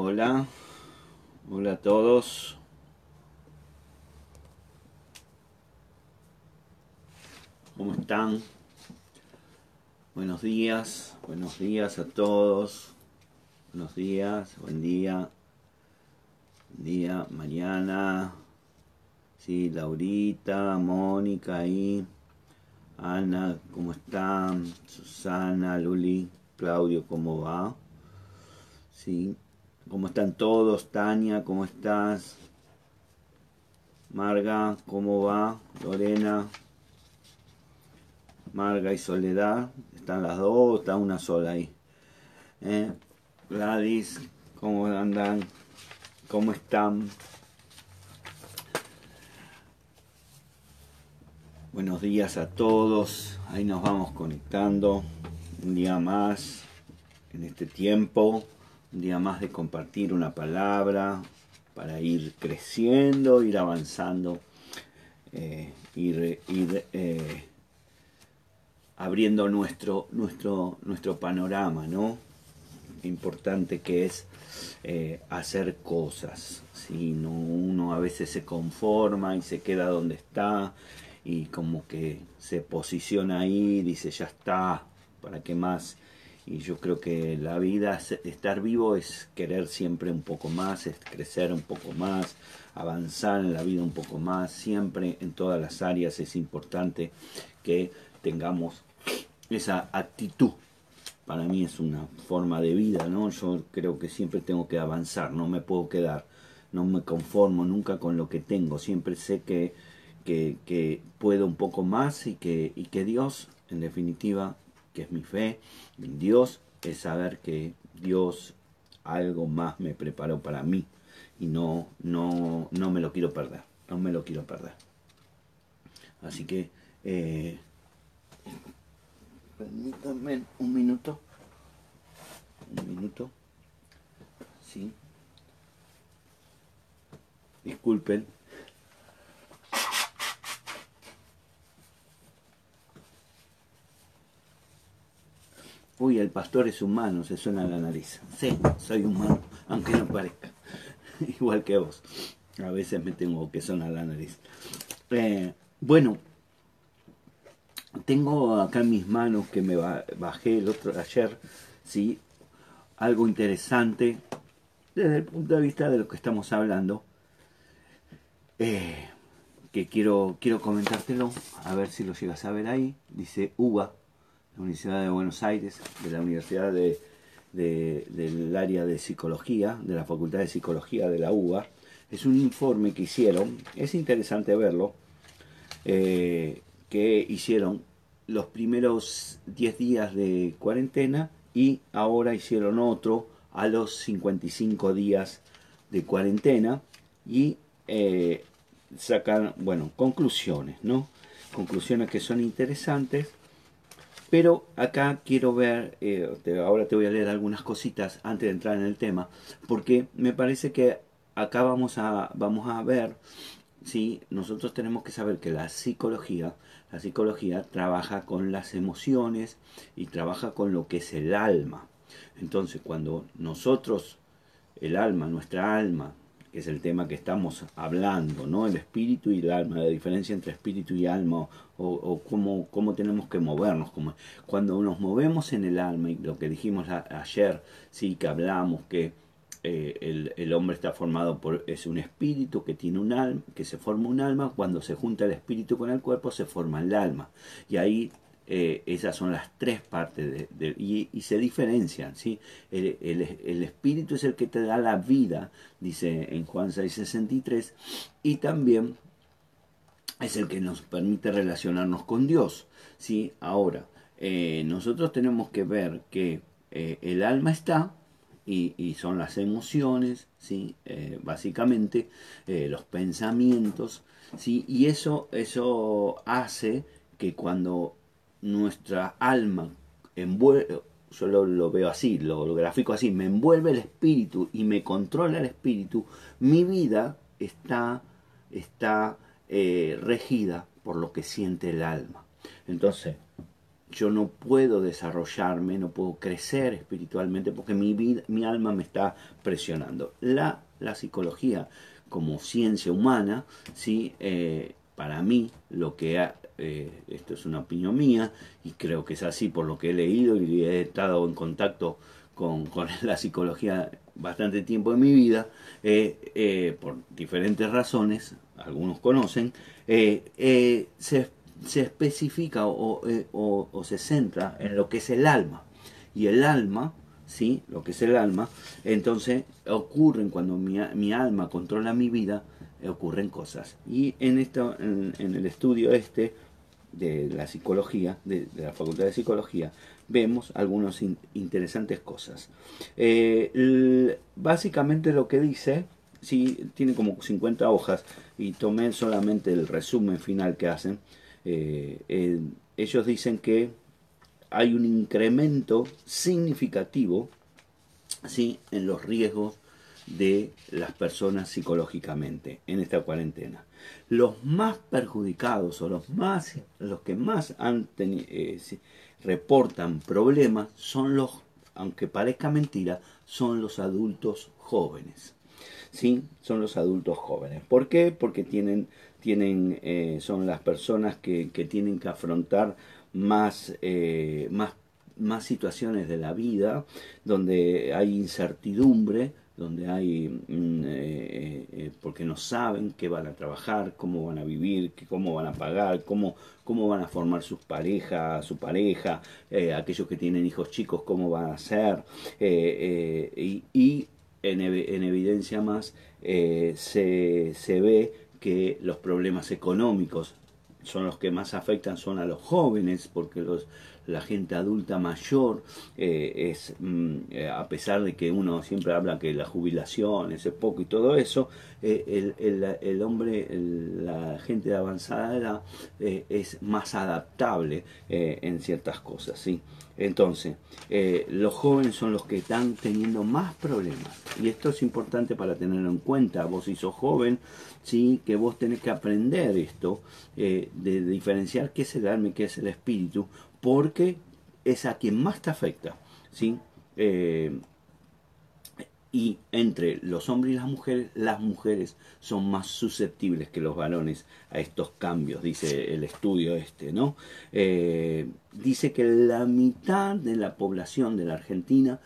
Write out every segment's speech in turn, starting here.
Hola, hola a todos. ¿Cómo están? Buenos días, buenos días a todos. Buenos días, buen día. Buen día, mañana. Sí, Laurita, Mónica ahí. Ana, ¿cómo están? Susana, Luli, Claudio, ¿cómo va? Sí, ¿cómo están todos? Tania, ¿cómo estás? Marga, ¿cómo va? Lorena, Marga y Soledad, ¿están las dos está una sola ahí? ¿Eh? Gladys, ¿cómo andan? ¿Cómo están? Buenos días a todos, ahí nos vamos conectando un día más en este tiempo, un día más de compartir una palabra para ir creciendo, ir avanzando, eh, ir, eh, abriendo nuestro, nuestro, nuestro panorama, ¿no? Importante que es eh, hacer cosas, si no, uno a veces se conforma y se queda donde está y como que se posiciona ahí, dice ya está, ¿para qué más? Y yo creo que la vida, estar vivo es querer siempre un poco más, es crecer un poco más, avanzar en la vida un poco más, siempre en todas las áreas es importante que tengamos esa actitud. Para mí es una forma de vida, ¿no? Yo creo que siempre tengo que avanzar, no me puedo quedar, no me conformo nunca con lo que tengo, siempre sé que que, puedo un poco más y que, y que Dios, en definitiva, que es mi fe en Dios, es saber que Dios algo más me preparó para mí y no, no, no me lo quiero perder, no me lo quiero perder. Así que, eh, permítanme un minuto, un minuto, sí, disculpen, Uy, el pastor es humano, se suena la nariz. Sí, soy humano, aunque no parezca. Igual que vos. A veces me tengo que sonar la nariz. Eh, bueno, tengo acá en mis manos que me bajé el otro ayer, ¿sí? Algo interesante desde el punto de vista de lo que estamos hablando. Eh, que quiero, quiero comentártelo, a ver si lo llegas a ver ahí. Dice uva Universidad de Buenos Aires, de la Universidad de, del área de psicología, de la Facultad de Psicología de la UBA. Es un informe que hicieron, es interesante verlo, eh, que hicieron los primeros 10 días de cuarentena y ahora hicieron otro a los 55 días de cuarentena y eh, sacan, bueno, conclusiones, ¿no? Conclusiones que son interesantes pero acá quiero ver, eh, ahora te voy a leer algunas cositas antes de entrar en el tema, porque me parece que acá vamos a, vamos a ver, si nosotros tenemos que saber que la psicología, la psicología trabaja con las emociones y trabaja con lo que es el alma. Entonces, cuando nosotros, el alma, nuestra alma, que es el tema que estamos hablando, ¿no? El espíritu y el alma, la diferencia entre espíritu y alma, o, cómo, cómo, tenemos que movernos. Cuando nos movemos en el alma, y lo que dijimos ayer, sí, que hablamos que eh, el, hombre está formado por, es un espíritu que tiene un alma, que se forma un alma, cuando se junta el espíritu con el cuerpo se forma el alma. Y ahí eh, esas son las tres partes y, se diferencian. ¿sí? El, espíritu es el que te da la vida, dice en Juan 6:63, y también es el que nos permite relacionarnos con Dios. ¿sí? Ahora, eh, nosotros tenemos que ver que eh, el alma está, y, son las emociones, ¿sí? básicamente los pensamientos, ¿sí? y eso, eso hace que cuando nuestra alma envuelve, yo lo, veo así, lo, grafico así, me envuelve el espíritu y me controla el espíritu, mi vida está, está eh, regida por lo que siente el alma. Entonces, yo no puedo desarrollarme, no puedo crecer espiritualmente porque mi, vida, mi alma me está presionando. La, la psicología como ciencia humana, ¿sí? Eh, para mí, lo que eh, esto es una opinión mía y creo que es así por lo que he leído y he estado en contacto con, la psicología bastante tiempo en mi vida, eh, por diferentes razones, algunos conocen, se, se, especifica o, o, se centra en lo que es el alma. Y el alma ¿sí? lo que es el alma, entonces ocurren cuando mi, alma controla mi vida, ocurren cosas. Y en, esto, en, el estudio este de la psicología, de, la Facultad de Psicología, vemos algunas interesantes cosas. Eh, básicamente lo que dice, sí, tiene como 50 hojas y tomé solamente el resumen final que hacen. Eh, eh, ellos dicen que hay un incremento significativo ¿sí? en los riesgos de las personas psicológicamente en esta cuarentena. Los más perjudicados o los, más, los que más han eh, reportan problemas son los, aunque parezca mentira, son los adultos jóvenes. ¿Sí? Son los adultos jóvenes. ¿Por qué? Porque tienen, tienen, eh, son las personas que, que tienen que afrontar más, eh, más, más situaciones de la vida, donde hay incertidumbre, donde hay, mm, eh, eh, porque no saben qué van a trabajar, cómo van a vivir, cómo van a pagar, cómo, cómo van a formar sus parejas, su pareja, aquellos que tienen hijos chicos, cómo van a ser, y, y en, en, evidencia más se, se ve que los problemas económicos son los que más afectan son a los jóvenes, porque los, la gente adulta mayor eh, es, mm, eh, a pesar de que uno siempre habla que la jubilación es poco y todo eso, eh, el, el, hombre, la gente de avanzada edad es más adaptable en ciertas cosas, ¿sí? Entonces, los jóvenes son los que están teniendo más problemas. Y esto es importante para tenerlo en cuenta. Vos si sos joven, ¿sí? que vos tenés que aprender esto, de, diferenciar qué es el alma y qué es el espíritu, porque es a quien más te afecta. ¿sí? Eh, y entre los hombres y las mujeres, las mujeres son más susceptibles que los varones a estos cambios, dice el estudio este, ¿no? Eh, dice que la mitad de la población de la Argentina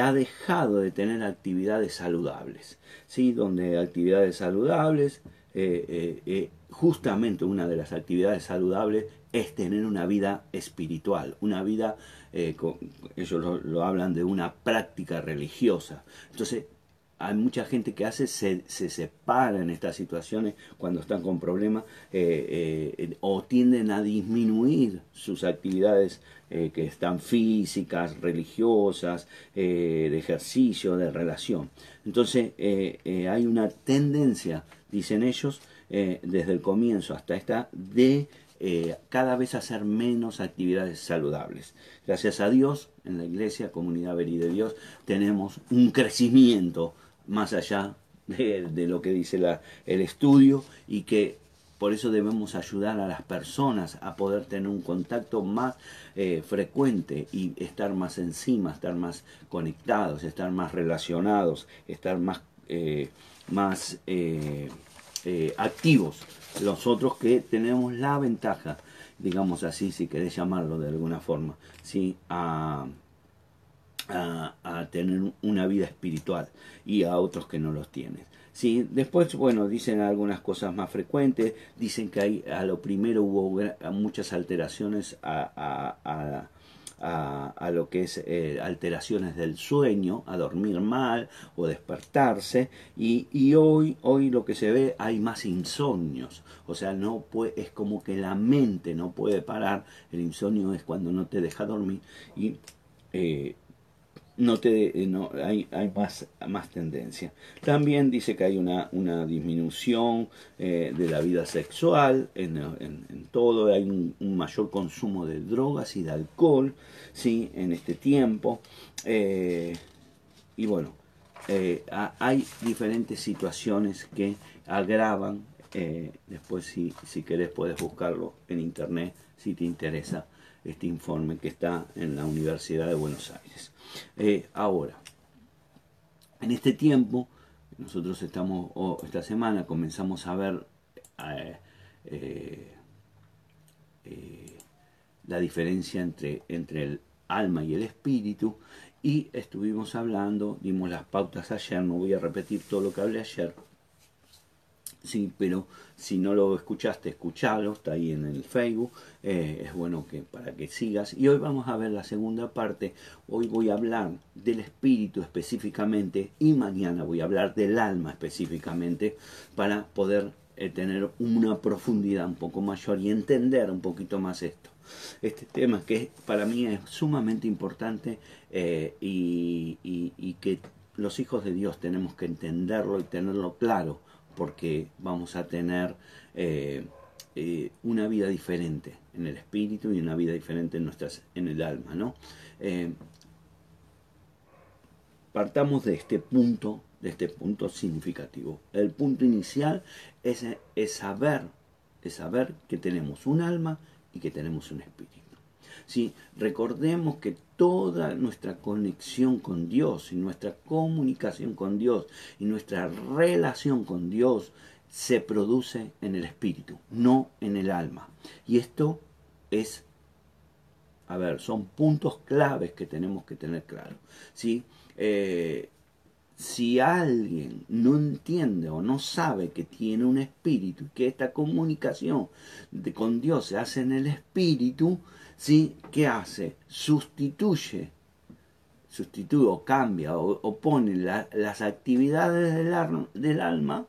ha dejado de tener actividades saludables, ¿sí? Donde actividades saludables, eh, justamente una de las actividades saludables es tener una vida espiritual, una vida, eh, ellos lo, hablan de una práctica religiosa. Entonces, hay mucha gente que hace, se, se separa en estas situaciones cuando están con problemas eh, eh, o tienden a disminuir sus actividades que están físicas, religiosas, de ejercicio, de relación. Entonces, hay una tendencia, dicen ellos, desde el comienzo hasta esta, de eh, cada vez hacer menos actividades saludables. Gracias a Dios, en la iglesia, comunidad Veri de Dios, tenemos un crecimiento más allá de, lo que dice la, el estudio y que por eso debemos ayudar a las personas a poder tener un contacto más eh, frecuente y estar más encima, estar más conectados, estar más relacionados, estar más, eh, más activos los otros que tenemos la ventaja, digamos así, si querés llamarlo de alguna forma, ¿sí? a, a, tener una vida espiritual y a otros que no los tienen. ¿sí? Después, bueno, dicen algunas cosas más frecuentes, dicen que hay, a lo primero hubo muchas alteraciones a, a a, lo que es eh, alteraciones del sueño, a dormir mal o despertarse y, y, hoy, hoy lo que se ve hay más insomnios, o sea, no puede, es como que la mente no puede parar, el insomnio es cuando no te deja dormir y eh, no te, eh, no, hay, hay más, más tendencia. También dice que hay una, una disminución eh, de la vida sexual en, en, todo, hay un, mayor consumo de drogas y de alcohol ¿sí? en este tiempo. Eh, y bueno, hay diferentes situaciones que agravan. después si, si querés puedes buscarlo en internet si te interesa este informe que está en la Universidad de Buenos Aires. Eh, ahora, en este tiempo, nosotros estamos, esta semana comenzamos a ver eh, eh, la diferencia entre, entre el alma y el espíritu y estuvimos hablando, dimos las pautas ayer, no voy a repetir todo lo que hablé ayer, sí, pero si no lo escuchaste, escuchalo, está ahí en el Facebook, eh, es bueno que para que sigas. Y hoy vamos a ver la segunda parte, hoy voy a hablar del espíritu específicamente y mañana voy a hablar del alma específicamente para poder eh, tener una profundidad un poco mayor y entender un poquito más esto. Este tema que para mí es sumamente importante eh, y, y que los hijos de Dios tenemos que entenderlo y tenerlo claro porque vamos a tener eh, eh, una vida diferente en el espíritu y una vida diferente en, nuestras, en el alma. ¿no? Eh, partamos de este punto, de este punto significativo. El punto inicial es, es, saber, es saber que tenemos un alma y que tenemos un espíritu. ¿Sí? Recordemos que toda nuestra conexión con Dios y nuestra comunicación con Dios y nuestra relación con Dios se produce en el espíritu, no en el alma. Y esto es, a ver, son puntos claves que tenemos que tener claro. Eh, si alguien no entiende o no sabe que tiene un espíritu y que esta comunicación de, con Dios se hace en el espíritu, ¿sí? ¿Qué hace? Sustituye, sustituye o cambia o, pone las actividades del, del alma,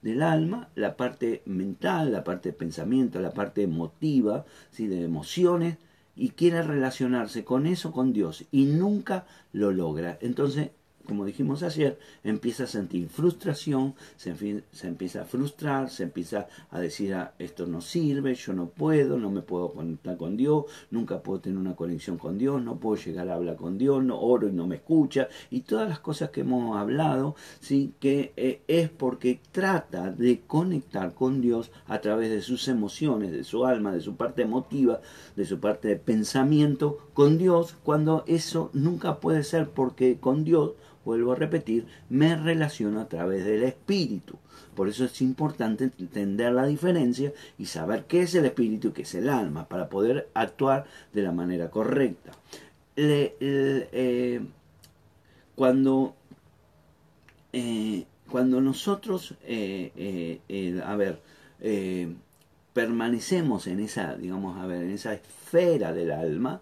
del alma, la parte mental, la parte de pensamiento, la parte emotiva, ¿sí? de emociones, y quiere relacionarse con eso, con Dios, y nunca lo logra. Entonces como dijimos ayer, empieza a sentir frustración, se, empieza a frustrar, se empieza a decir, ah, esto no sirve, yo no puedo, no me puedo conectar con Dios, nunca puedo tener una conexión con Dios, no puedo llegar a hablar con Dios, no oro y no me escucha, y todas las cosas que hemos hablado, ¿sí? que eh, es porque trata de conectar con Dios a través de sus emociones, de su alma, de su parte emotiva, de su parte de pensamiento con Dios, cuando eso nunca puede ser porque con Dios vuelvo a repetir, me relaciono a través del espíritu. Por eso es importante entender la diferencia y saber qué es el espíritu y qué es el alma para poder actuar de la manera correcta. Eh, cuando, eh, cuando nosotros, eh, a ver, permanecemos en esa, digamos, a ver, en esa esfera del alma,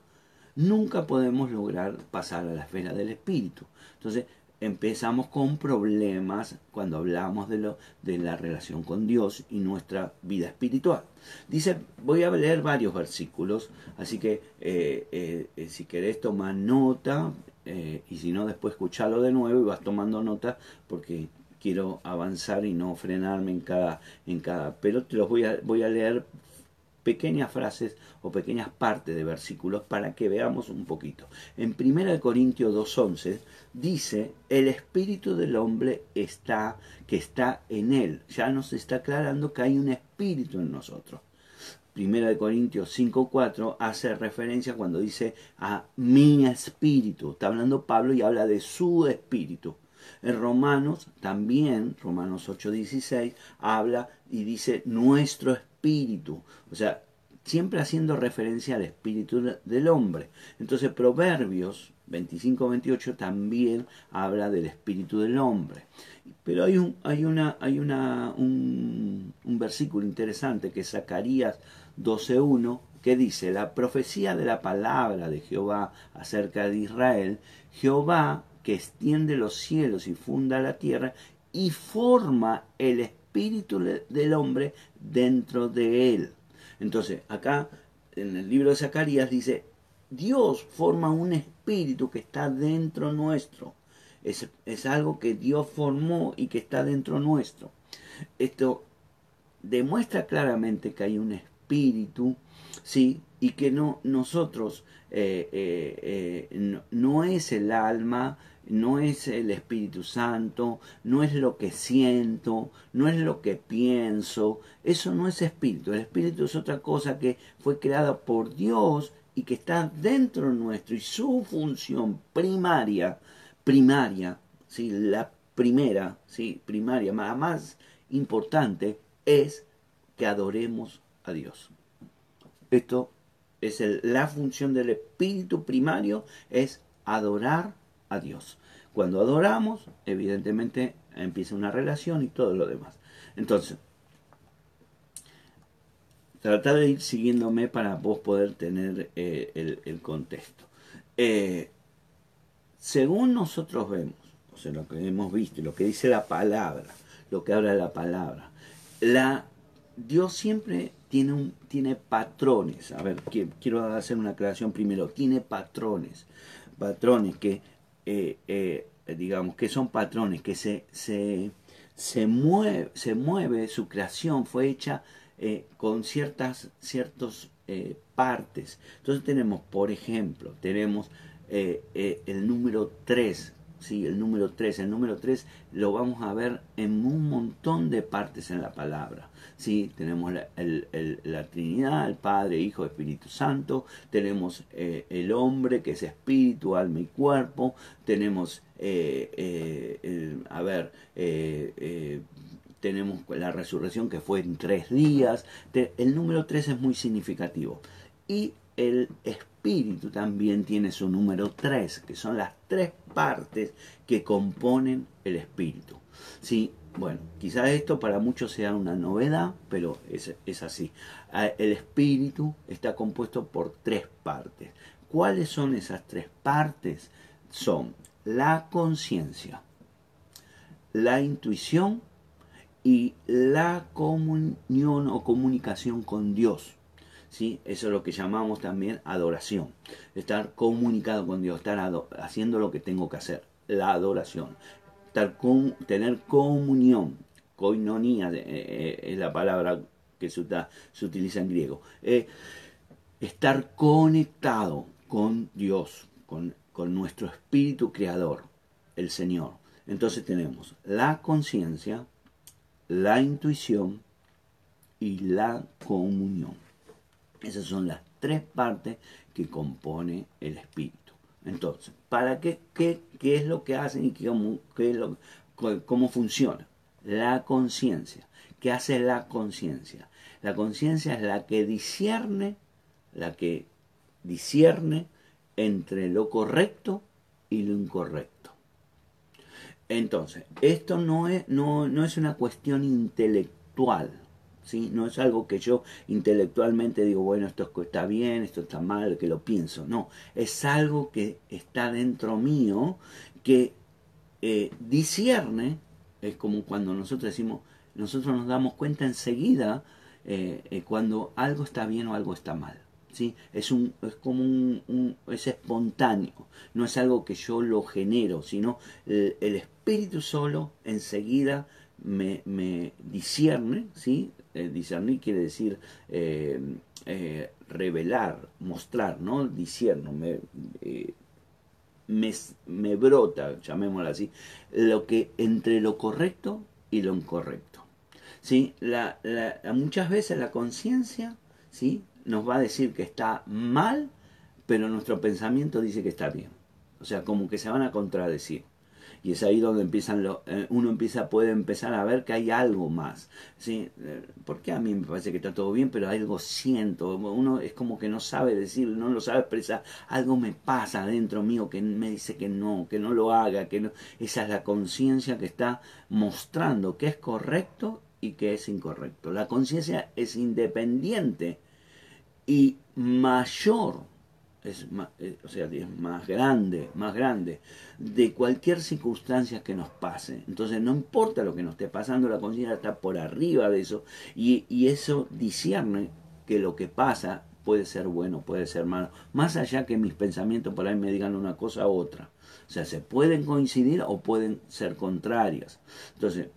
nunca podemos lograr pasar a la esfera del espíritu. Entonces empezamos con problemas cuando hablamos de, lo, de la relación con Dios y nuestra vida espiritual. Dice, voy a leer varios versículos, así que eh, eh, eh, si querés tomar nota y si no después escucharlo de nuevo y vas tomando nota porque quiero avanzar y no frenarme en cada, en cada, pero te los voy a, voy a leer pequeñas frases o pequeñas partes de versículos para que veamos un poquito. En 1 Corintios 2.11 dice, el espíritu del hombre está, que está en él. Ya nos está aclarando que hay un espíritu en nosotros. 1 Corintios 5.4 hace referencia cuando dice a mi espíritu. Está hablando Pablo y habla de su espíritu. En Romanos también, Romanos 8.16, habla y dice nuestro espíritu espíritu, o sea, siempre haciendo referencia al espíritu del hombre. Entonces Proverbios 25-28 también habla del espíritu del hombre. Pero hay un, hay una, hay una, un, un versículo interesante que es Zacarías 12.1 que dice, la profecía de la palabra de Jehová acerca de Israel, Jehová que extiende los cielos y funda la tierra y forma el espíritu espíritu del hombre dentro de él. Entonces, acá en el libro de Zacarías dice, Dios forma un espíritu que está dentro nuestro. Es, es algo que Dios formó y que está dentro nuestro. Esto demuestra claramente que hay un espíritu, ¿sí? Y que no, nosotros, eh, eh, eh, no es el alma, no es el Espíritu Santo, no es lo que siento, no es lo que pienso, eso no es espíritu, el espíritu es otra cosa que fue creada por Dios y que está dentro nuestro y su función primaria, primaria, ¿sí? la primera, ¿sí? primaria, más, más importante es que adoremos a Dios. Esto es la función del espíritu primario, es adorar a Dios. Cuando adoramos, evidentemente empieza una relación y todo lo demás. Entonces, tratar de ir siguiéndome para vos poder tener eh, el, contexto. Eh, según nosotros vemos, o sea, lo que hemos visto, lo que dice la palabra, lo que habla la palabra, la, Dios siempre tiene, un, tiene patrones. A ver, quiero hacer una aclaración primero. Tiene patrones. Patrones que, eh, digamos, que son patrones, que se, se, se, mueve, se mueve, su creación fue hecha eh, con ciertas ciertos, eh, partes. Entonces tenemos, por ejemplo, tenemos eh, el número 3, ¿sí? el número 3. El número 3 lo vamos a ver en un montón de partes en la palabra. ¿sí? Tenemos la, Trinidad, el Padre, Hijo, Espíritu Santo. Tenemos el hombre, que es espíritu, alma y cuerpo. Tenemos, a ver, tenemos la resurrección que fue en tres días. El número tres es muy significativo. Y el espíritu también tiene su número tres, que son las tres partes que componen el espíritu. Sí, bueno, quizás esto para muchos sea una novedad, pero es, es así. Ah, el espíritu está compuesto por tres partes. ¿Cuáles son esas tres partes? Son la conciencia, la intuición y la comunión o comunicación con Dios. Eso es lo que llamamos también adoración. Estar comunicado con Dios, estar haciendo lo que tengo que hacer, la adoración. Estar tener comunión, koinonia eh, eh, es la palabra que se, utiliza en griego. Eh, estar conectado con Dios, con nuestro espíritu creador, el Señor. Entonces tenemos la conciencia, la intuición y la comunión. Esas son las tres partes que compone el espíritu. Entonces, ¿para qué, qué, qué es lo que hacen y qué lo, cómo funciona? La conciencia. ¿Qué hace la conciencia? La conciencia es la que discierne, la que discierne entre lo correcto y lo incorrecto. Entonces, esto no es, no, no es una cuestión intelectual, ¿sí? No es algo que yo intelectualmente digo, bueno, esto está bien, esto está mal, que lo pienso. No, es algo que está dentro mío, que eh, es como cuando nosotros decimos, nosotros nos damos cuenta enseguida eh, eh, cuando algo está bien o algo está mal. Es, un, es como un, es espontáneo, no es algo que yo lo genero, sino el, espíritu solo enseguida me, me ¿sí? Eh, discernir quiere decir eh, eh, revelar, mostrar, ¿no? Discierno, me, me, me, brota, llamémoslo así, lo que entre lo correcto y lo incorrecto. ¿sí? La, muchas veces la conciencia ¿sí? nos va a decir que está mal, pero nuestro pensamiento dice que está bien. O sea, como que se van a contradecir. Y es ahí donde empiezan lo, eh, uno empieza, puede empezar a ver que hay algo más. ¿sí? Eh, porque a mí me parece que está todo bien, pero algo siento. Uno es como que no sabe decir, no lo sabe expresar. Algo me pasa dentro mío que me dice que no, que no lo haga. que no. Esa es la conciencia que está mostrando que es correcto y que es incorrecto. La conciencia es independiente y mayor, es más, eh, o sea, es más grande, más grande de cualquier circunstancia que nos pase. Entonces no importa lo que nos esté pasando, la conciencia está por arriba de eso y, y eso discierne que lo que pasa puede ser bueno, puede ser malo, más allá que mis pensamientos por ahí me digan una cosa u otra. O sea, se pueden coincidir o pueden ser contrarias. Entonces,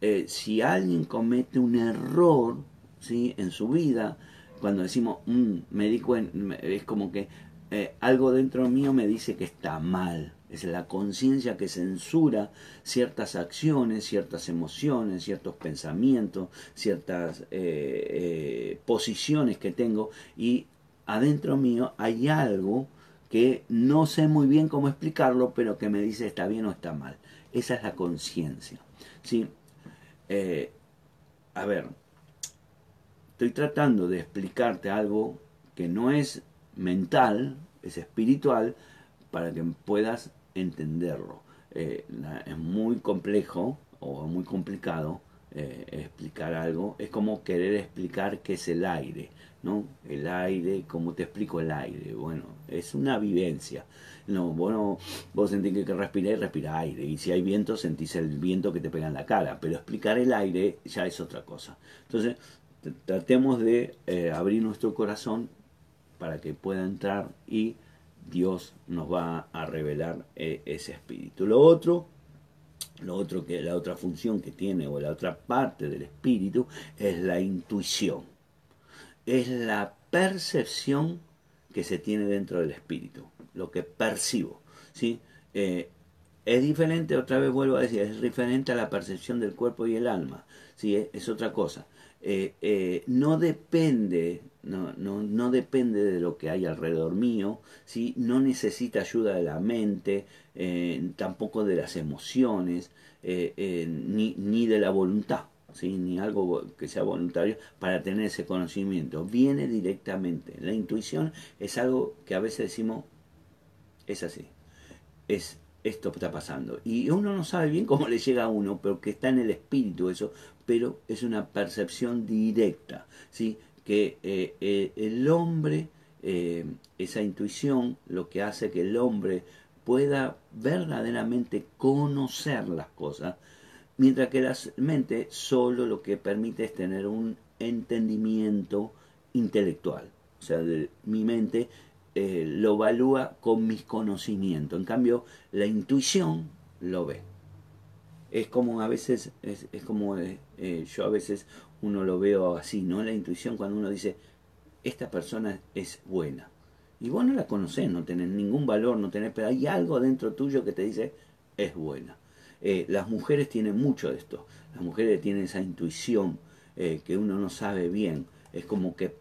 eh, si alguien comete un error ¿sí? en su vida, cuando decimos, mm, me di cuenta, es como que eh, algo dentro mío me dice que está mal. Es la conciencia que censura ciertas acciones, ciertas emociones, ciertos pensamientos, ciertas eh, eh, posiciones que tengo y adentro mío hay algo que no sé muy bien cómo explicarlo, pero que me dice está bien o está mal. Esa es la conciencia. ¿sí? A ver, estoy tratando de explicarte algo que no es mental, es espiritual, para que puedas entenderlo. Eh, es muy complejo o muy complicado eh, explicar algo. Es como querer explicar qué es el aire, ¿no? El aire, ¿cómo te explico el aire? Bueno, es una vivencia. No, bueno, vos sentís que, respirás y respira aire. Y si hay viento, sentís el viento que te pega en la cara. Pero explicar el aire ya es otra cosa. Entonces, tratemos de eh, abrir nuestro corazón para que pueda entrar y Dios nos va a revelar eh, ese espíritu. Lo otro, lo otro que la otra función que tiene o la otra parte del espíritu es la intuición. Es la percepción que se tiene dentro del espíritu, lo que percibo, ¿sí? Eh, es diferente, otra vez vuelvo a decir, es diferente a la percepción del cuerpo y el alma, ¿sí? es otra cosa. Eh, eh, no depende, no, no, no, depende de lo que hay alrededor mío, ¿sí? no necesita ayuda de la mente, eh, tampoco de las emociones, ni, ni, de la voluntad, ¿sí? ni algo que sea voluntario para tener ese conocimiento. Viene directamente. La intuición es algo que a veces decimos, es así, es esto está pasando. Y uno no sabe bien cómo le llega a uno, pero que está en el espíritu eso, pero es una percepción directa, ¿sí? que eh, eh, el hombre, eh, esa intuición, lo que hace que el hombre pueda verdaderamente conocer las cosas, mientras que la mente solo lo que permite es tener un entendimiento intelectual. O sea, mi mente lo evalúa con mis conocimientos. En cambio, la intuición lo ve. Es como a veces, es, como eh, eh, yo a veces uno lo veo así, ¿no? La intuición cuando uno dice, esta persona es buena. Y vos no la conocés, no tenés ningún valor, no tenés, pero hay algo dentro tuyo que te dice, es buena. las mujeres tienen mucho de esto. Las mujeres tienen esa intuición que uno no sabe bien. Es como que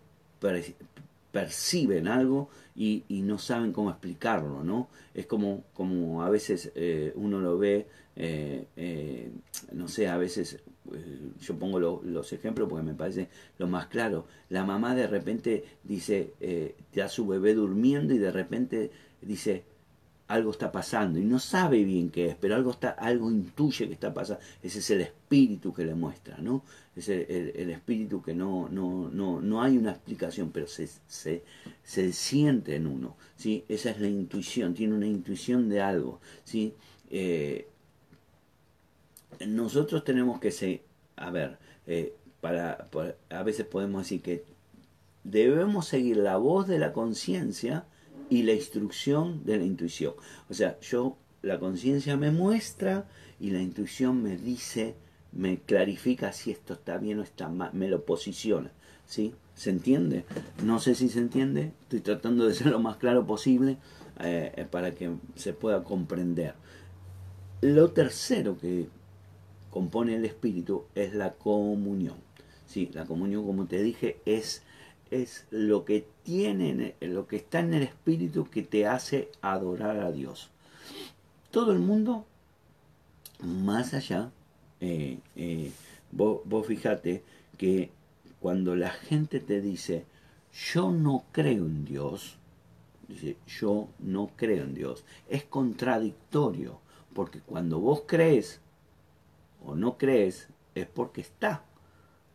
perciben algo y, no saben cómo explicarlo, ¿no? Es como, como a veces eh, uno lo ve, eh, eh, no sé, a veces yo pongo los ejemplos porque me parece lo más claro. La mamá de repente dice, te da su bebé durmiendo y de repente dice, algo está pasando y no sabe bien qué es, pero algo está, algo intuye que está pasando. Ese es el espíritu que le muestra, ¿no? Es el, espíritu que no, no, no, no hay una explicación, pero se, se, se, siente en uno, ¿sí? Esa es la intuición, tiene una intuición de algo, ¿sí? Eh, nosotros tenemos que ser, a ver, eh, para, a veces podemos decir que debemos seguir la voz de la conciencia, y la instrucción de la intuición. O sea, yo, la conciencia me muestra y la intuición me dice, me clarifica si esto está bien o está mal, me lo posiciona. ¿Sí? ¿Se entiende? No sé si se entiende, estoy tratando de ser lo más claro posible eh, para que se pueda comprender. Lo tercero que compone el espíritu es la comunión. Sí, la comunión, como te dije, es es lo que tiene, lo que está en el espíritu que te hace adorar a Dios. Todo el mundo, más allá, eh, eh, vos, vos fíjate que cuando la gente te dice, yo no creo en Dios, dice, yo no creo en Dios, es contradictorio, porque cuando vos crees o no crees, es porque está.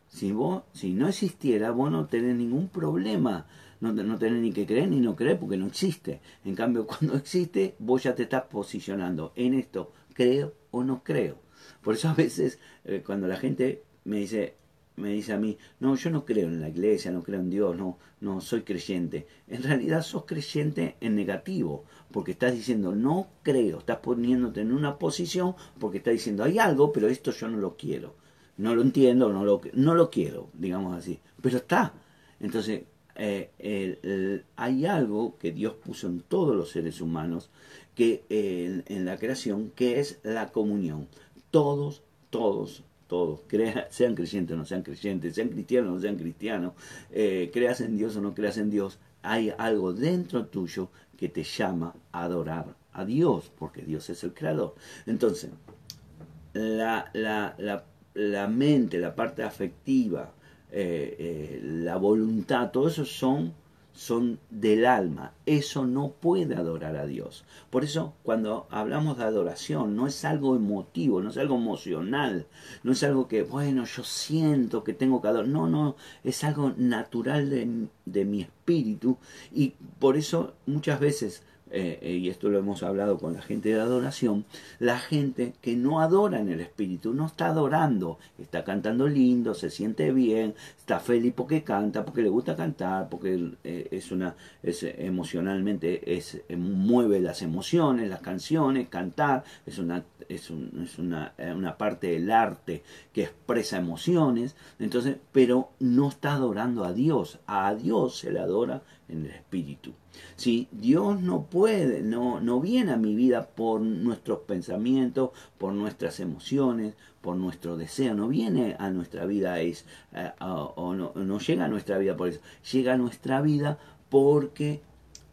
Si, vos, si no existiera, vos no tenés ningún problema. No, no tenés ni que creer ni no creer porque no existe. En cambio, cuando existe, vos ya te estás posicionando en esto, creo o no creo. Por eso a veces eh, cuando la gente me dice, me dice a mí, no, yo no creo en la iglesia, no creo en Dios, no, no soy creyente. En realidad sos creyente en negativo, porque estás diciendo no creo, estás poniéndote en una posición porque estás diciendo hay algo, pero esto yo no lo quiero no lo entiendo, no lo, no lo quiero, digamos así, pero está. Entonces, eh, hay algo que Dios puso en todos los seres humanos, que en la creación, que es la comunión. Todos, todos todos, sean creyentes o no sean creyentes, sean cristianos o no sean cristianos, eh, creas en Dios o no creas en Dios, hay algo dentro tuyo que te llama a adorar a Dios, porque Dios es el creador. Entonces, la, la, la, la mente, la parte afectiva, eh, eh, la voluntad, todo eso son son del alma. Eso no puede adorar a Dios. Por eso cuando hablamos de adoración no es algo emotivo, no es algo emocional, no es algo que, bueno, yo siento que tengo que adorar. No, no, es algo natural de, de mi espíritu y por eso muchas veces eh, eh, y esto lo hemos hablado con la gente de adoración, la gente que no adora en el espíritu, no está adorando, está cantando lindo, se siente bien, está feliz porque canta, porque le gusta cantar, porque eh, es una, es emocionalmente, es, mueve las emociones, las canciones, cantar, es una, es, es una, una parte del arte que expresa emociones, entonces, pero no está adorando a Dios, a Dios se le adora en el espíritu. Si Dios no puede, no, no viene a mi vida por nuestros pensamientos, por nuestras emociones, por nuestro deseo, no viene a nuestra vida es, eh, o no, no llega a nuestra vida por eso, llega a nuestra vida porque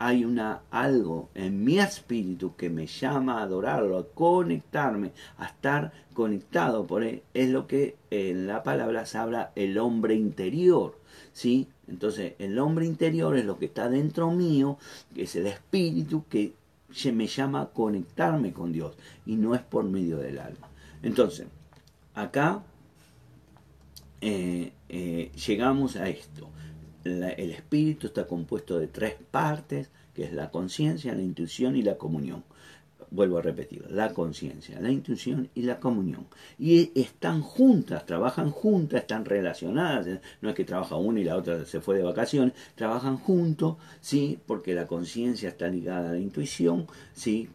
hay una algo en mi espíritu que me llama a adorarlo, a conectarme, a estar conectado por él. Es lo que en la palabra se habla el hombre interior, ¿sí? Entonces, el hombre interior es lo que está dentro mío, que es el espíritu que me llama a conectarme con Dios y no es por medio del alma. Entonces, acá eh, eh, llegamos a esto. el espíritu está compuesto de tres partes, que es la conciencia, la intuición y la comunión vuelvo a repetir, la conciencia, la intuición y la comunión. Y están juntas, trabajan juntas, están relacionadas. No es que trabaja una y la otra se fue de vacaciones, trabajan juntos, sí, porque la conciencia está ligada a la intuición, sí,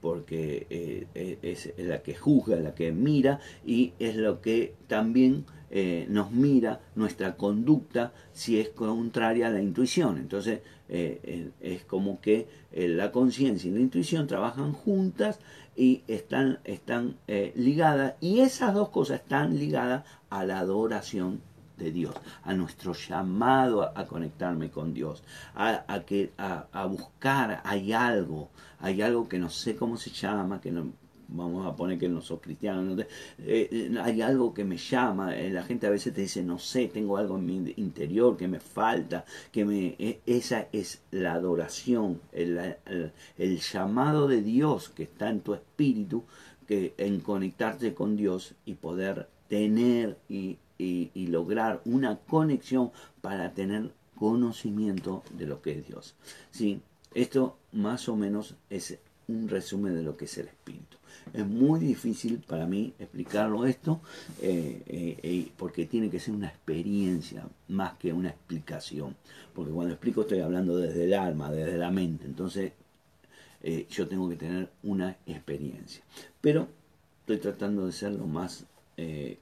porque eh, eh, es la que juzga, la que mira y es lo que también eh, nos mira nuestra conducta si es contraria a la intuición. Entonces es como que la conciencia y la intuición trabajan juntas y están, están ligadas y esas dos cosas están ligadas a la adoración de Dios, a nuestro llamado a, conectarme con Dios, a, que, a, buscar, hay algo, hay algo que no sé cómo se llama, que no, vamos a poner que no sos cristiano, eh, hay algo que me llama, eh, la gente a veces te dice, no sé, tengo algo en mi interior que me falta, que me, esa es la adoración, el, el, llamado de Dios que está en tu espíritu, que en conectarte con Dios y poder tener y y, lograr una conexión para tener conocimiento de lo que es Dios. ¿Sí? Esto más o menos es un resumen de lo que es el espíritu. Es muy difícil para mí explicarlo esto eh, eh, eh, porque tiene que ser una experiencia más que una explicación. Porque cuando explico estoy hablando desde el alma, desde la mente. Entonces yo tengo que tener una experiencia. Pero estoy tratando de ser lo más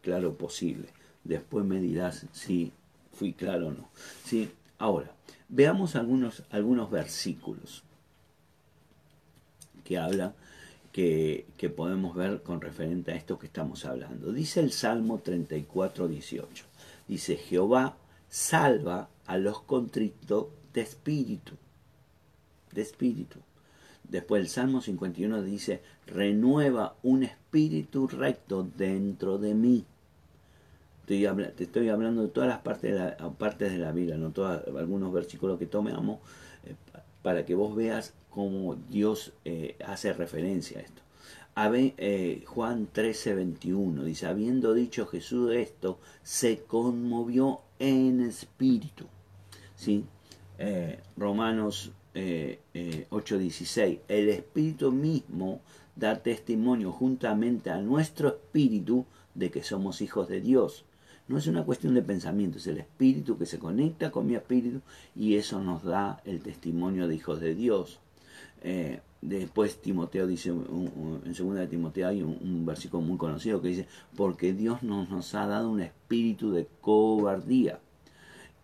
claro posible. Después me dirás si fui claro o no. ¿Sí? Ahora, veamos algunos, algunos versículos que habla, que, podemos ver con referente a esto que estamos hablando. Dice el Salmo 34, 18. Dice, Jehová salva a los contritos de espíritu. De espíritu. Después el Salmo 51 dice, renueva un espíritu recto dentro de mí te estoy hablando de todas las partes de la, partes de la Biblia, no todas, algunos versículos que tomamos, eh, para que vos veas cómo Dios eh, hace referencia a esto. Eh, Juan 13, 21 dice, habiendo dicho Jesús esto, se conmovió en espíritu. ¿Sí? Romanos 8, 16, el espíritu mismo da testimonio juntamente a nuestro espíritu de que somos hijos de Dios. No es una cuestión de pensamiento, es el espíritu que se conecta con mi espíritu y eso nos da el testimonio de hijos de Dios. Eh, después Timoteo dice, en segunda de Timoteo hay un, versículo muy conocido que dice, porque Dios nos, nos ha dado un espíritu de cobardía.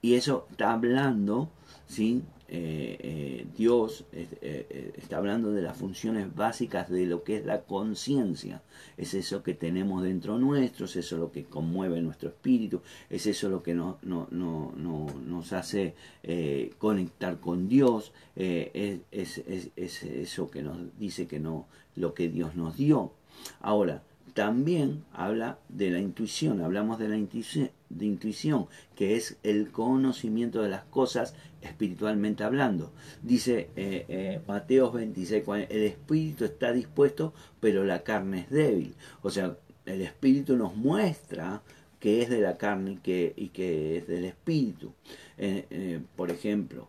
Y eso está hablando, ¿sí? Eh, eh, Dios eh, está hablando de las funciones básicas de lo que es la conciencia. Es eso que tenemos dentro nuestro, es eso lo que conmueve nuestro espíritu, es eso lo que no, no, no, nos hace conectar con Dios, es, es, es, eso que nos dice que no, lo que Dios nos dio. Ahora, también habla de la intuición, hablamos de la intuición, que es el conocimiento de las cosas espiritualmente hablando. Dice eh, eh, Mateos 26, el espíritu está dispuesto, pero la carne es débil. O sea, el espíritu nos muestra que es de la carne y que, y que es del espíritu. Eh, por ejemplo,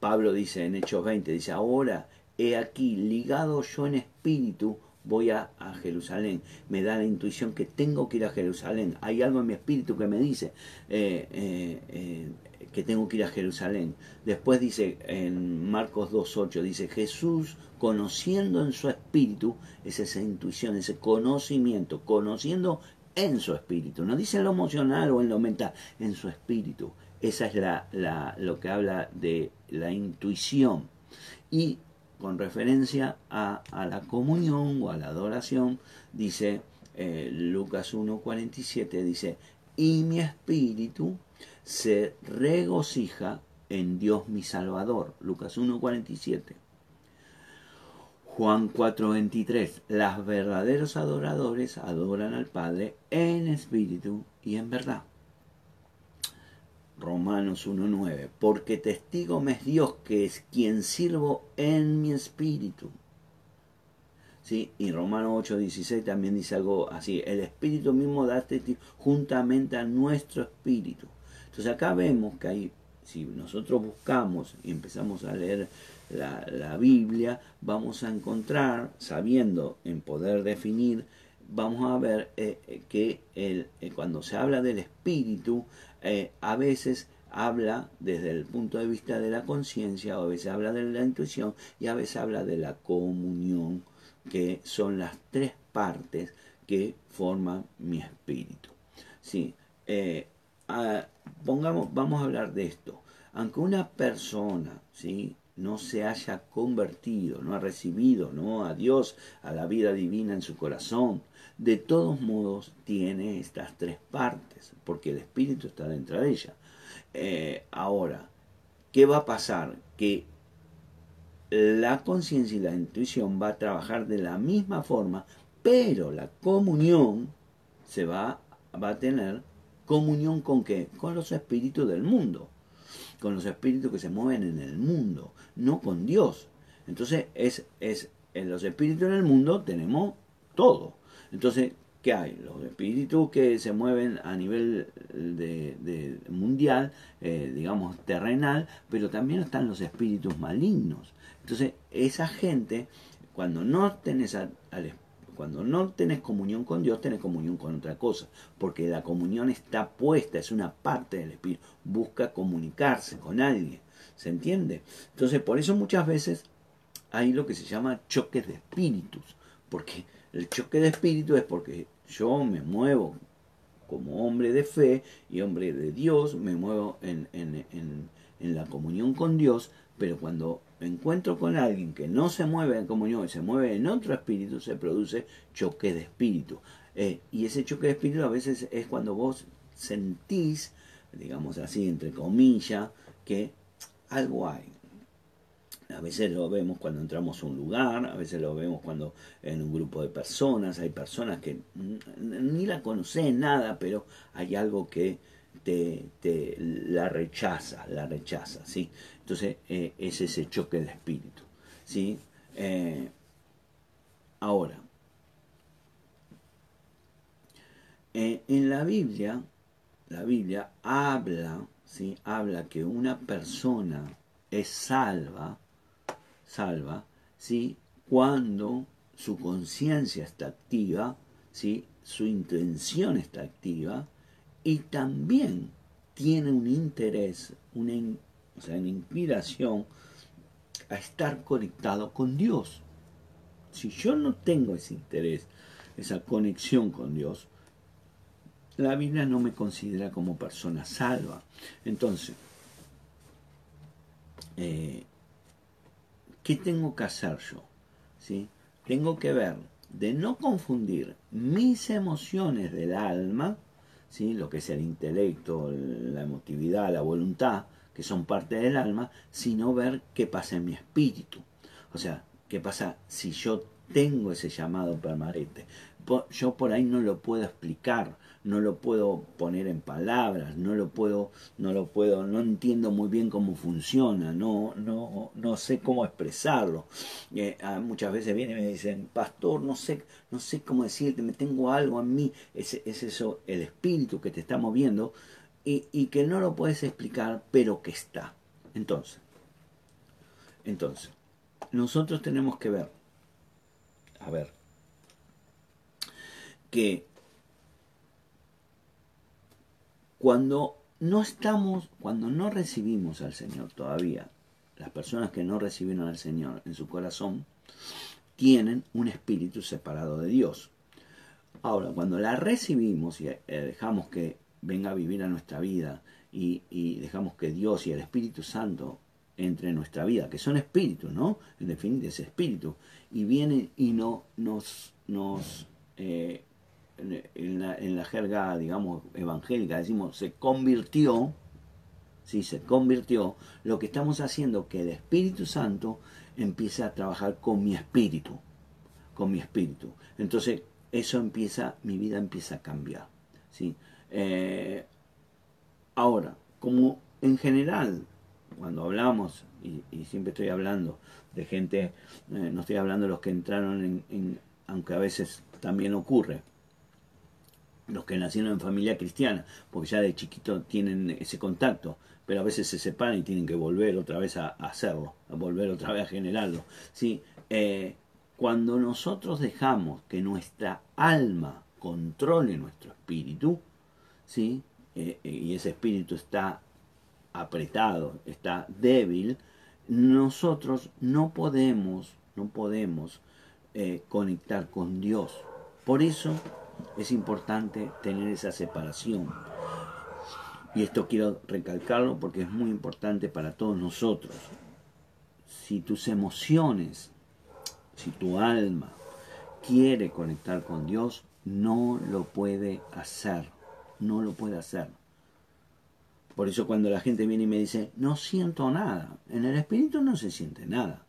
Pablo dice en Hechos 20, dice, ahora he aquí, ligado yo en espíritu, voy a, Jerusalén. Me da la intuición que tengo que ir a Jerusalén. Hay algo en mi espíritu que me dice eh, eh, eh, que tengo que ir a Jerusalén. Después dice en Marcos 2.8, dice Jesús conociendo en su espíritu, es esa intuición, ese conocimiento, conociendo en su espíritu. No dice en lo emocional o en lo mental, en su espíritu. Esa es la, la, lo que habla de la intuición. Y con referencia a, la comunión o a la adoración, dice eh, Lucas 1.47, dice, y mi espíritu se regocija en Dios mi Salvador. Lucas 1.47. Juan 4:23, los verdaderos adoradores adoran al Padre en espíritu y en verdad. Romanos 1.9, porque testigo me es Dios que es quien sirvo en mi espíritu. ¿Sí? Y Romanos 8.16 también dice algo así, el espíritu mismo da testigo juntamente a nuestro espíritu. Entonces acá vemos que hay, si nosotros buscamos y empezamos a leer la, Biblia, vamos a encontrar, sabiendo en poder definir, vamos a ver eh, eh, que el, eh, cuando se habla del espíritu, eh, a veces habla desde el punto de vista de la conciencia, o a veces habla de la intuición y a veces habla de la comunión, que son las tres partes que forman mi espíritu. Sí, eh, pongamos, vamos a hablar de esto. Aunque una persona, ¿sí? no se haya convertido, no ha recibido ¿no? a Dios, a la vida divina en su corazón, de todos modos tiene estas tres partes, porque el Espíritu está dentro de ella. Eh, ahora, ¿qué va a pasar? Que la conciencia y la intuición va a trabajar de la misma forma, pero la comunión se va, va a tener comunión con qué? Con los espíritus del mundo, con los espíritus que se mueven en el mundo, no con Dios. Entonces, es, es en los espíritus en el mundo tenemos todo. Entonces, ¿qué hay? Los espíritus que se mueven a nivel de, mundial, eh, digamos terrenal, pero también están los espíritus malignos. Entonces, esa gente, cuando no tenés cuando no tenés comunión con Dios, tenés comunión con otra cosa, porque la comunión está puesta, es una parte del espíritu, busca comunicarse con alguien, ¿se entiende? Entonces, por eso muchas veces hay lo que se llama choques de espíritus, porque el choque de espíritu es porque yo me muevo como hombre de fe y hombre de Dios, me muevo en, la comunión con Dios, pero cuando encuentro con alguien que no se mueve en comunión y se mueve en otro espíritu, se produce choque de espíritu. Eh, y ese choque de espíritu a veces es cuando vos sentís, digamos así, entre comillas, que algo hay, a veces lo vemos cuando entramos a un lugar, a veces lo vemos cuando en un grupo de personas, hay personas que ni la conocen nada, pero hay algo que te, te la rechaza, la rechaza, ¿sí? Entonces eh, es ese choque de espíritu, ¿sí? Eh, ahora, eh, en la Biblia, la Biblia habla, ¿sí? Habla que una persona es salva salva, ¿sí? cuando su conciencia está activa, ¿sí? su intención está activa y también tiene un interés, una, o sea, una inspiración a estar conectado con Dios. Si yo no tengo ese interés, esa conexión con Dios, la Biblia no me considera como persona salva. Entonces, eh, ¿qué tengo que hacer yo? ¿Sí? Tengo que ver de no confundir mis emociones del alma, ¿sí? lo que es el intelecto, la emotividad, la voluntad, que son parte del alma, sino ver qué pasa en mi espíritu. O sea, qué pasa si yo tengo ese llamado permanente. Yo por ahí no lo puedo explicar, no lo puedo poner en palabras, no lo puedo, no lo puedo, no entiendo muy bien cómo funciona, no, no, no sé cómo expresarlo. Eh, ah, muchas veces vienen y me dicen, pastor, no sé, no sé cómo decirte, me tengo algo en mí, es, es eso, el espíritu que te está moviendo, y, y que no lo puedes explicar, pero que está. Entonces, entonces, nosotros tenemos que ver, a ver, que Cuando no estamos, cuando no recibimos al Señor todavía, las personas que no recibieron al Señor en su corazón, tienen un espíritu separado de Dios. Ahora, cuando la recibimos y eh, dejamos que venga a vivir a nuestra vida y, dejamos que Dios y el Espíritu Santo entre en nuestra vida, que son espíritus, ¿no? En definitiva es espíritu, y vienen y no nos, nos eh, en la, jerga, digamos, evangélica, decimos, se convirtió, si se convirtió, lo que estamos haciendo que el Espíritu Santo empiece a trabajar con mi espíritu, con mi espíritu. Entonces, eso empieza, mi vida empieza a cambiar. ¿sí? Eh, ahora, como en general, cuando hablamos, y, siempre estoy hablando de gente, eh, no estoy hablando de los que entraron en, aunque a veces también ocurre, los que nacieron en familia cristiana, porque ya de chiquito tienen ese contacto, pero a veces se separan y tienen que volver otra vez a, hacerlo, a volver otra vez a generarlo. ¿sí? Eh, cuando nosotros dejamos que nuestra alma controle nuestro espíritu, ¿sí? Eh, y ese espíritu está apretado, está débil, nosotros no podemos, no podemos eh, conectar con Dios. Por eso es importante tener esa separación. Y esto quiero recalcarlo porque es muy importante para todos nosotros. Si tus emociones, si tu alma quiere conectar con Dios, no lo puede hacer. No lo puede hacer. Por eso cuando la gente viene y me dice, no siento nada, en el espíritu no se siente nada.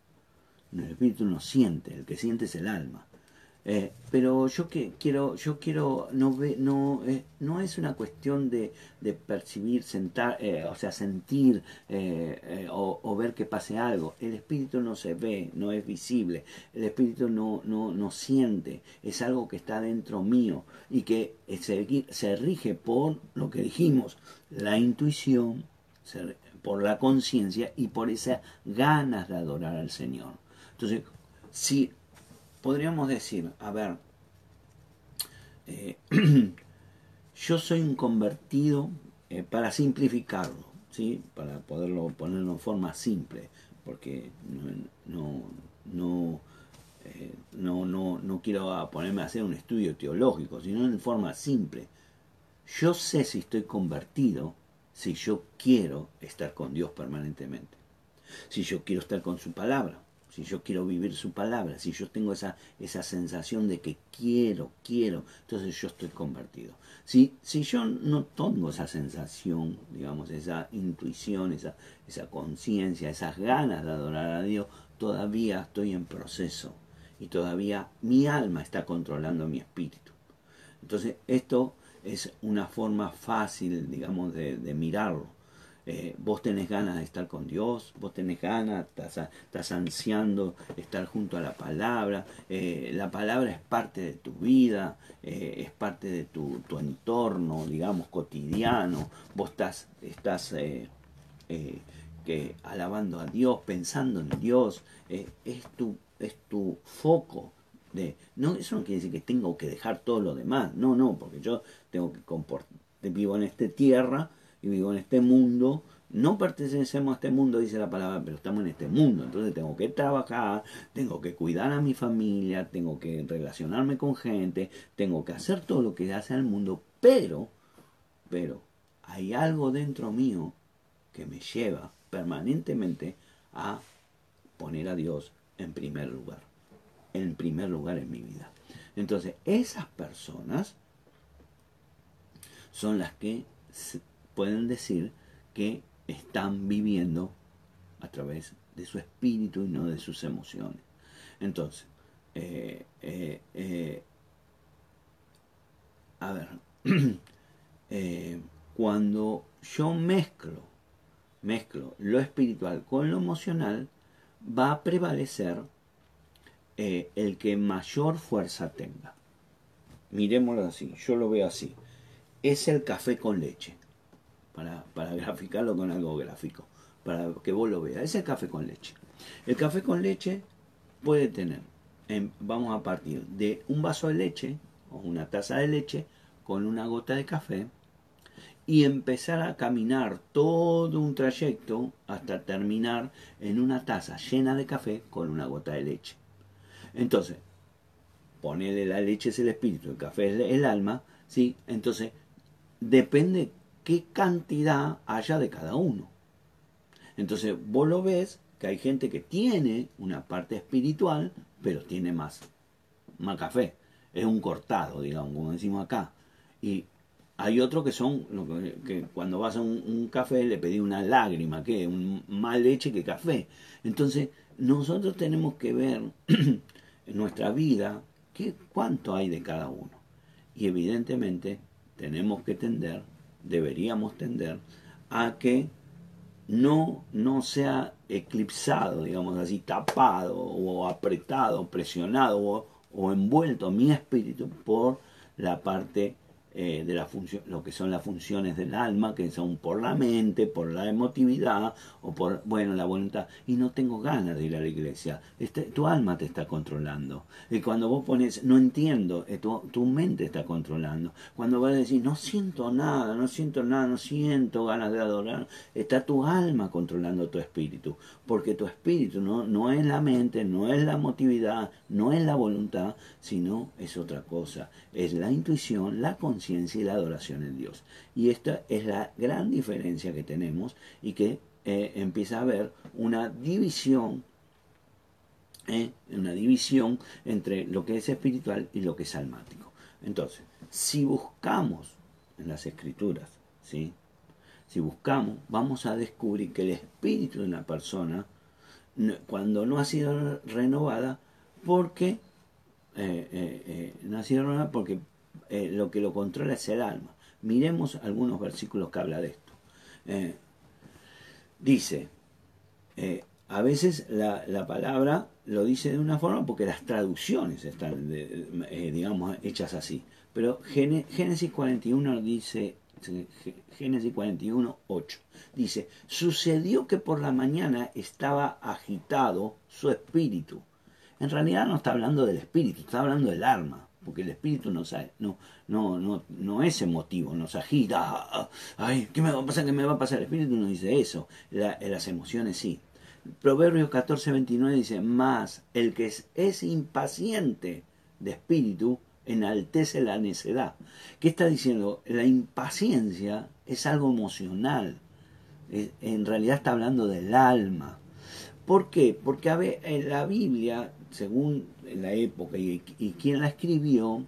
En el espíritu no siente, el que siente es el alma. Eh, pero yo que quiero, yo quiero, no ve, no, eh, no es una cuestión de, percibir, sentar, eh, o sea, sentir o, o, ver que pase algo. El espíritu no se ve, no es visible. El espíritu no, no, no siente. Es algo que está dentro mío y que se, se rige por lo que dijimos, la intuición, por la conciencia y por esas ganas de adorar al Señor. Entonces, si podríamos decir, a ver, eh, yo soy un convertido, eh, para simplificarlo, ¿sí? para poderlo ponerlo en forma simple, porque no, no, eh, no, no, no quiero ponerme a hacer un estudio teológico, sino en forma simple. Yo sé si estoy convertido si yo quiero estar con Dios permanentemente, si yo quiero estar con su palabra si yo quiero vivir su palabra, si yo tengo esa, esa sensación de que quiero, quiero, entonces yo estoy convertido. Si, si yo no tengo esa sensación, digamos, esa intuición, esa, esa conciencia, esas ganas de adorar a Dios, todavía estoy en proceso y todavía mi alma está controlando mi espíritu. Entonces esto es una forma fácil, digamos, de, de mirarlo. Eh, vos tenés ganas de estar con Dios, vos tenés ganas, estás, ansiando estar junto a la palabra, eh, la palabra es parte de tu vida, eh, es parte de tu, entorno, digamos, cotidiano, vos estás, estás que, alabando a Dios, pensando en Dios, es, tu, es tu foco. De, no, eso no quiere decir que tengo que dejar todo lo demás, no, no, porque yo tengo que comportar, vivo en esta tierra, y vivo en este mundo no pertenecemos a este mundo, dice la palabra, pero estamos en este mundo. Entonces tengo que trabajar, tengo que cuidar a mi familia, tengo que relacionarme con gente, tengo que hacer todo lo que hace el mundo, pero, pero, hay algo dentro mío que me lleva permanentemente a poner a Dios en primer lugar, en primer lugar en mi vida. Entonces, esas personas son las que pueden decir que están viviendo a través de su espíritu y no de sus emociones. Entonces, eh, eh, eh, a ver, cuando yo mezclo, mezclo lo espiritual con lo emocional, va a prevalecer el que mayor fuerza tenga. Miremoslo así, yo lo veo así. Es el café con leche para, graficarlo con algo gráfico, para que vos lo veas. Es el café con leche. El café con leche puede tener, vamos a partir de un vaso de leche o una taza de leche con una gota de café y empezar a caminar todo un trayecto hasta terminar en una taza llena de café con una gota de leche. Entonces, ponerle la leche es el espíritu, el café es el alma, ¿sí? Entonces, depende qué cantidad haya de cada uno. Entonces vos lo ves que hay gente que tiene una parte espiritual, pero tiene más, más café. Es un cortado, digamos, como decimos acá. Y hay otros que son, que cuando vas a un, café le pedí una lágrima, que un, más leche que café. Entonces, nosotros tenemos que ver en nuestra vida qué, cuánto hay de cada uno. Y evidentemente tenemos que tender deberíamos tender a que no, no sea eclipsado, digamos así, tapado o apretado, presionado o, o envuelto mi espíritu por la parte eh, de la función, lo que son las funciones del alma, que son por la mente, por la emotividad o por, bueno, la voluntad. Y no tengo ganas de ir a la iglesia. Este, tu alma te está controlando. Y cuando vos pones, no entiendo, eh, tu, tu, mente está controlando. Cuando vas a decir, no siento nada, no siento nada, no siento ganas de adorar, está tu alma controlando tu espíritu. Porque tu espíritu no, no es la mente, no es la emotividad, no es la voluntad, sino es otra cosa. Es la intuición, la conciencia y la adoración en Dios. Y esta es la gran diferencia que tenemos y que eh, empieza a haber una división, eh, una división entre lo que es espiritual y lo que es almático. Entonces, si buscamos en las escrituras, ¿sí? si buscamos, vamos a descubrir que el espíritu de una persona, cuando no ha sido renovada, porque eh, no ha sido renovada porque eh, lo que lo controla es el alma. Miremos algunos versículos que habla de esto. Eh, dice, eh, a veces la, palabra lo dice de una forma porque las traducciones están, digamos, hechas así. Pero Génesis 41 dice, Génesis 41, 8, dice, sucedió que por la mañana estaba agitado su espíritu. En realidad no está hablando del espíritu, está hablando del alma porque el espíritu no, no, no, no, no es emotivo, nos agita, ay, ¿qué me va a pasar? ¿Qué me va a pasar? El espíritu no dice eso, las emociones sí. Proverbios 14, 29 dice, más el que es, impaciente de espíritu enaltece la necedad. ¿Qué está diciendo? La impaciencia es algo emocional, en realidad está hablando del alma. ¿Por qué? Porque a ver, en la Biblia según la época y, quien la escribió,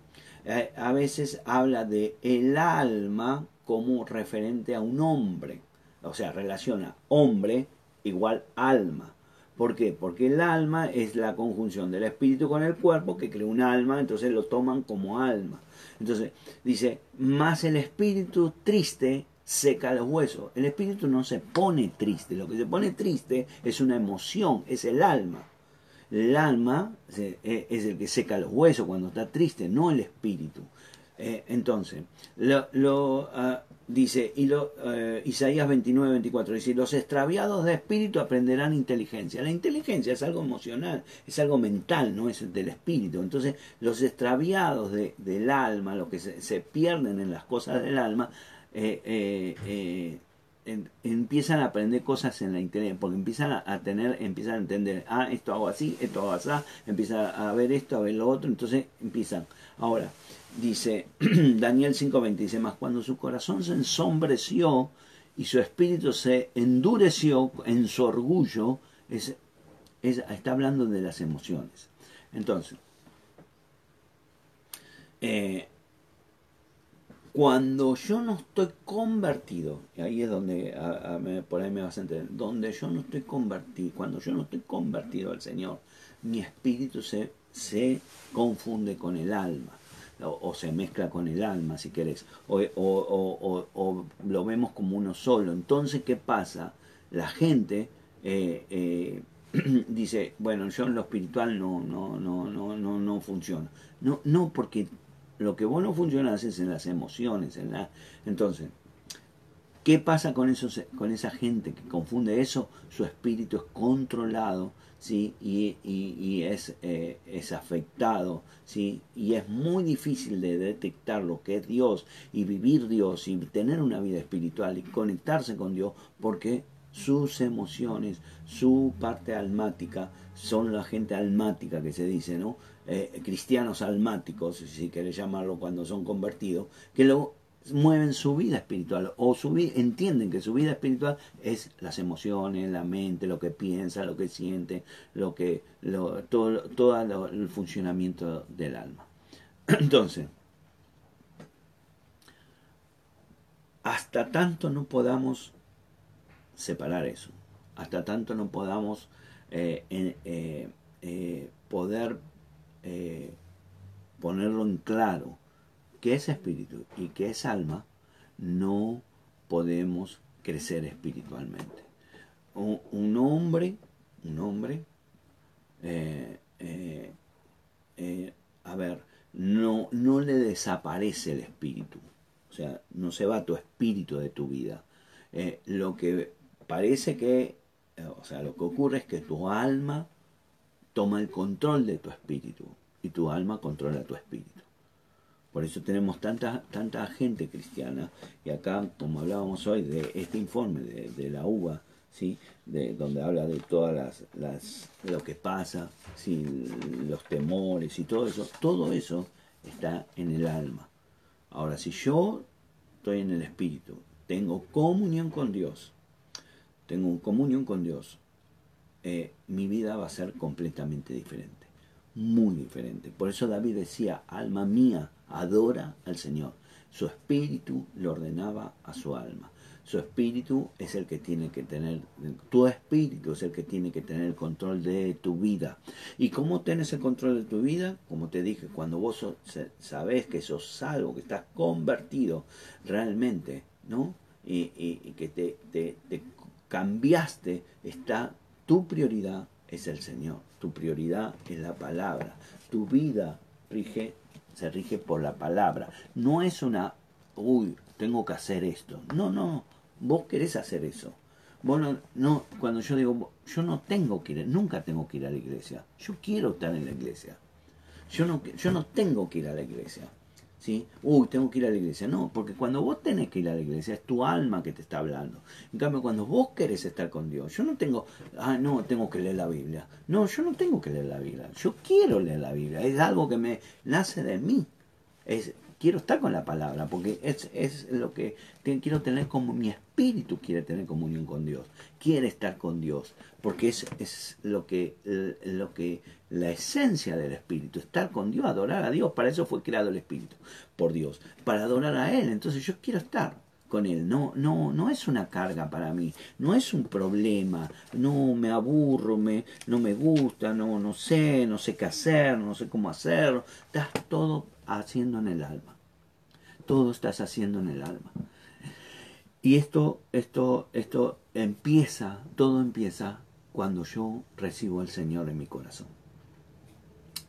eh, a veces habla de el alma como referente a un hombre. O sea, relaciona hombre igual alma. ¿Por qué? Porque el alma es la conjunción del espíritu con el cuerpo que crea un alma, entonces lo toman como alma. Entonces dice, más el espíritu triste seca los huesos. El espíritu no se pone triste, lo que se pone triste es una emoción, es el alma. El alma e, es el que seca los huesos cuando está triste, no el espíritu. Eh, entonces, lo, ah, dice y lo, eh, Isaías 29, 24, dice, los extraviados de espíritu aprenderán inteligencia. La inteligencia es algo emocional, es algo mental, no es del espíritu. Entonces, los extraviados del alma, los que se, pierden en las cosas del alma, eh, empiezan a aprender cosas en la internet, porque empiezan a, tener, empiezan a entender, ah, esto hago así, esto hago así, empiezan a ver esto, a ver lo otro, entonces empiezan. Ahora, dice Daniel 5.20, dice más, cuando su corazón se ensombreció y su espíritu se endureció en su orgullo, es, está hablando de las emociones. Entonces, eh, cuando yo no estoy convertido, ahí es donde por ahí me vas a entender, donde yo no estoy convertido, cuando yo no estoy convertido al Señor, mi espíritu se, se confunde con el alma. O, se mezcla con el alma, si querés, o, o, lo vemos como uno solo. Entonces, ¿qué pasa? La gente eh, eh, dice, bueno, yo en lo espiritual no, no, no, no, no, no funciona. No, no, porque lo que vos no funcionas es en las emociones. En la... Entonces, ¿qué pasa con, esos, con esa gente que confunde eso? Su espíritu es controlado ¿sí? y, y, es, eh, es afectado. ¿sí? Y es muy difícil de detectar lo que es Dios y vivir Dios y tener una vida espiritual y conectarse con Dios porque sus emociones, su parte almática, son la gente almática que se dice, ¿no? Eh, cristianos almáticos, si querés llamarlo cuando son convertidos, que lo mueven su vida espiritual o su entienden que su vida espiritual es las emociones, la mente, lo que piensa, lo que siente, lo que todo, todo el funcionamiento del alma. Entonces, hasta tanto no podamos separar eso, hasta tanto no podamos eh, eh, poder eh, ponerlo en claro, que es espíritu y que es alma, no podemos crecer espiritualmente. Un, hombre, un hombre, a ver, no, no le desaparece el espíritu, o sea, no se va tu espíritu de tu vida. lo que parece que, o sea, lo que ocurre es que tu alma toma el control de tu espíritu y tu alma controla tu espíritu. Por eso tenemos tanta, tanta gente cristiana y acá, como hablábamos hoy de este informe de, la UBA, ¿sí? de, donde habla de todas las, las lo que pasa, ¿sí? los temores y todo eso, todo eso está en el alma. Ahora, si yo estoy en el espíritu, tengo comunión con Dios, tengo comunión con Dios, eh, mi vida va a ser completamente diferente, muy diferente. Por eso David decía, alma mía, adora al Señor. Su espíritu le ordenaba a su alma. Su espíritu es el que tiene que tener, tu espíritu es el que tiene que tener el control de tu vida. ¿Y cómo tienes el control de tu vida? Como te dije, cuando vos sabés que sos salvo, que estás convertido realmente, ¿no? Y, que te, te, te cambiaste, está tu prioridad es el Señor, tu prioridad es la palabra, tu vida rige, se rige por la palabra. No es una, uy, tengo que hacer esto. No, no, vos querés hacer eso. Vos no, no, cuando yo digo, yo no tengo que ir, nunca tengo que ir a la iglesia. Yo quiero estar en la iglesia. Yo no, yo no tengo que ir a la iglesia. ¿Sí? Uy, tengo que ir a la iglesia. No, porque cuando vos tenés que ir a la iglesia es tu alma que te está hablando. En cambio, cuando vos querés estar con Dios, yo no tengo, ah, no, tengo que leer la Biblia. No, yo no tengo que leer la Biblia. Yo quiero leer la Biblia. Es algo que me nace de mí. Es, quiero estar con la palabra, porque es, es lo que quiero tener como mi espíritu quiere tener comunión con Dios, quiere estar con Dios, porque es, es lo, que, lo que la esencia del espíritu, estar con Dios, adorar a Dios, para eso fue creado el espíritu, por Dios, para adorar a Él, entonces yo quiero estar con él, no, no, no es una carga para mí, no es un problema, no me aburro, no me gusta, no, no sé, no sé qué hacer, no sé cómo hacerlo, estás todo haciendo en el alma. Todo estás haciendo en el alma. Y esto, esto, esto empieza, todo empieza cuando yo recibo al Señor en mi corazón.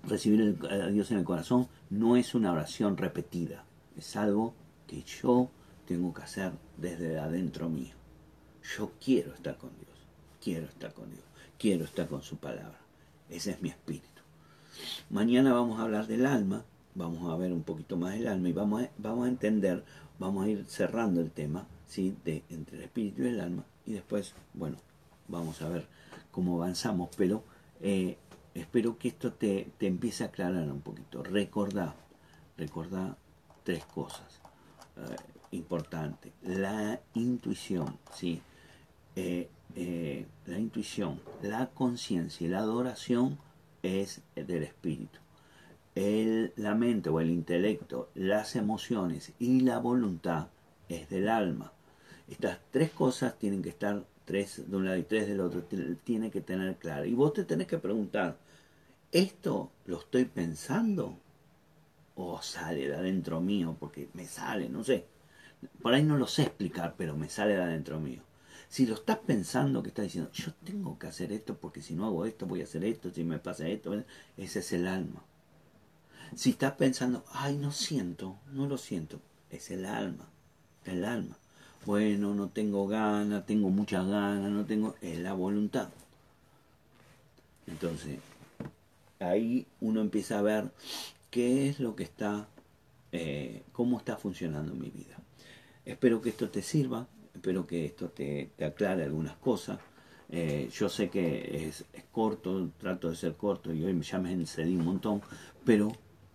Recibir a Dios en el corazón no es una oración repetida, es algo que yo tengo que hacer desde adentro mío. Yo quiero estar con Dios, quiero estar con Dios, quiero estar con su palabra. Ese es mi espíritu. Mañana vamos a hablar del alma vamos a ver un poquito más el alma y vamos a, vamos a entender, vamos a ir cerrando el tema, ¿sí? de, entre el espíritu y el alma. Y después, bueno, vamos a ver cómo avanzamos, pero eh, espero que esto te, te, empiece a aclarar un poquito. Recordá, recordá tres cosas eh, importantes. La intuición, ¿sí? Eh, la intuición, la conciencia y la adoración es del espíritu. El, la mente o el intelecto, las emociones y la voluntad es del alma. Estas tres cosas tienen que estar tres de un lado y tres del otro, tiene que tener claro. Y vos te tenés que preguntar, ¿esto lo estoy pensando? ¿O sale de adentro mío? Porque me sale, no sé. Por ahí no lo sé explicar, pero me sale de adentro mío. Si lo estás pensando, que estás diciendo, yo tengo que hacer esto porque si no hago esto voy a hacer esto, si me pasa esto, ese es el alma. Si estás pensando, ay, no siento, no lo siento, es el alma, el alma bueno, no tengo ganas, tengo muchas ganas, no tengo, es la voluntad. Entonces, ahí uno empieza a ver qué es lo que está, eh, cómo está funcionando mi vida. Espero que esto te sirva, espero que esto te, aclare algunas cosas. Eh, yo sé que es, corto, trato de ser corto y hoy ya me encedí un montón, pero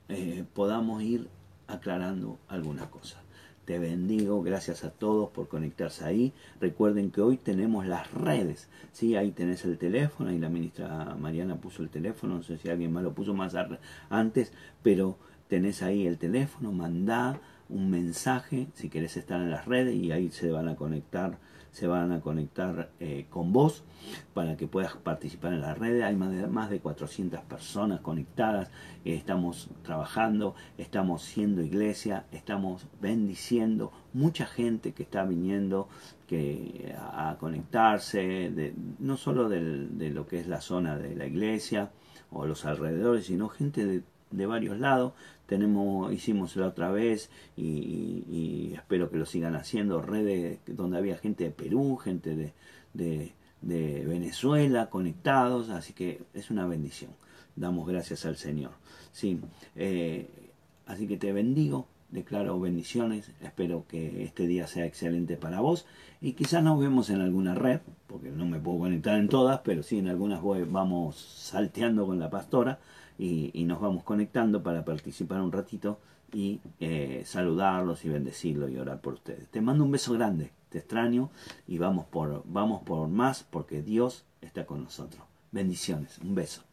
eh, podamos ir aclarando algunas cosas. Te bendigo, gracias a todos por conectarse ahí. Recuerden que hoy tenemos las redes, ¿sí? Ahí tenés el teléfono, ahí la ministra Mariana puso el teléfono, no sé si alguien más lo puso más antes, pero tenés ahí el teléfono, mandá un mensaje si querés estar en las redes y ahí se van a conectar se van a conectar eh, con vos para que puedas participar en la red. Hay más de, más de 400 personas conectadas, estamos trabajando, estamos siendo iglesia, estamos bendiciendo mucha gente que está viniendo que, a, conectarse, de, no solo de lo que es la zona de la iglesia o los alrededores, sino gente de de varios lados. Tenemos, hicimos la otra vez y, espero que lo sigan haciendo, redes donde había gente de Perú, gente de, de, Venezuela conectados, así que es una bendición. Damos gracias al Señor. Sí, eh, así que te bendigo, declaro bendiciones, espero que este día sea excelente para vos y quizás nos vemos en alguna red, porque no me puedo conectar en todas, pero sí en algunas vamos salteando con la pastora y, nos vamos conectando para participar un ratito y eh, saludarlos y bendecirlos y orar por ustedes. Te mando un beso grande, te extraño y vamos por, vamos por más porque Dios está con nosotros. Bendiciones, un beso.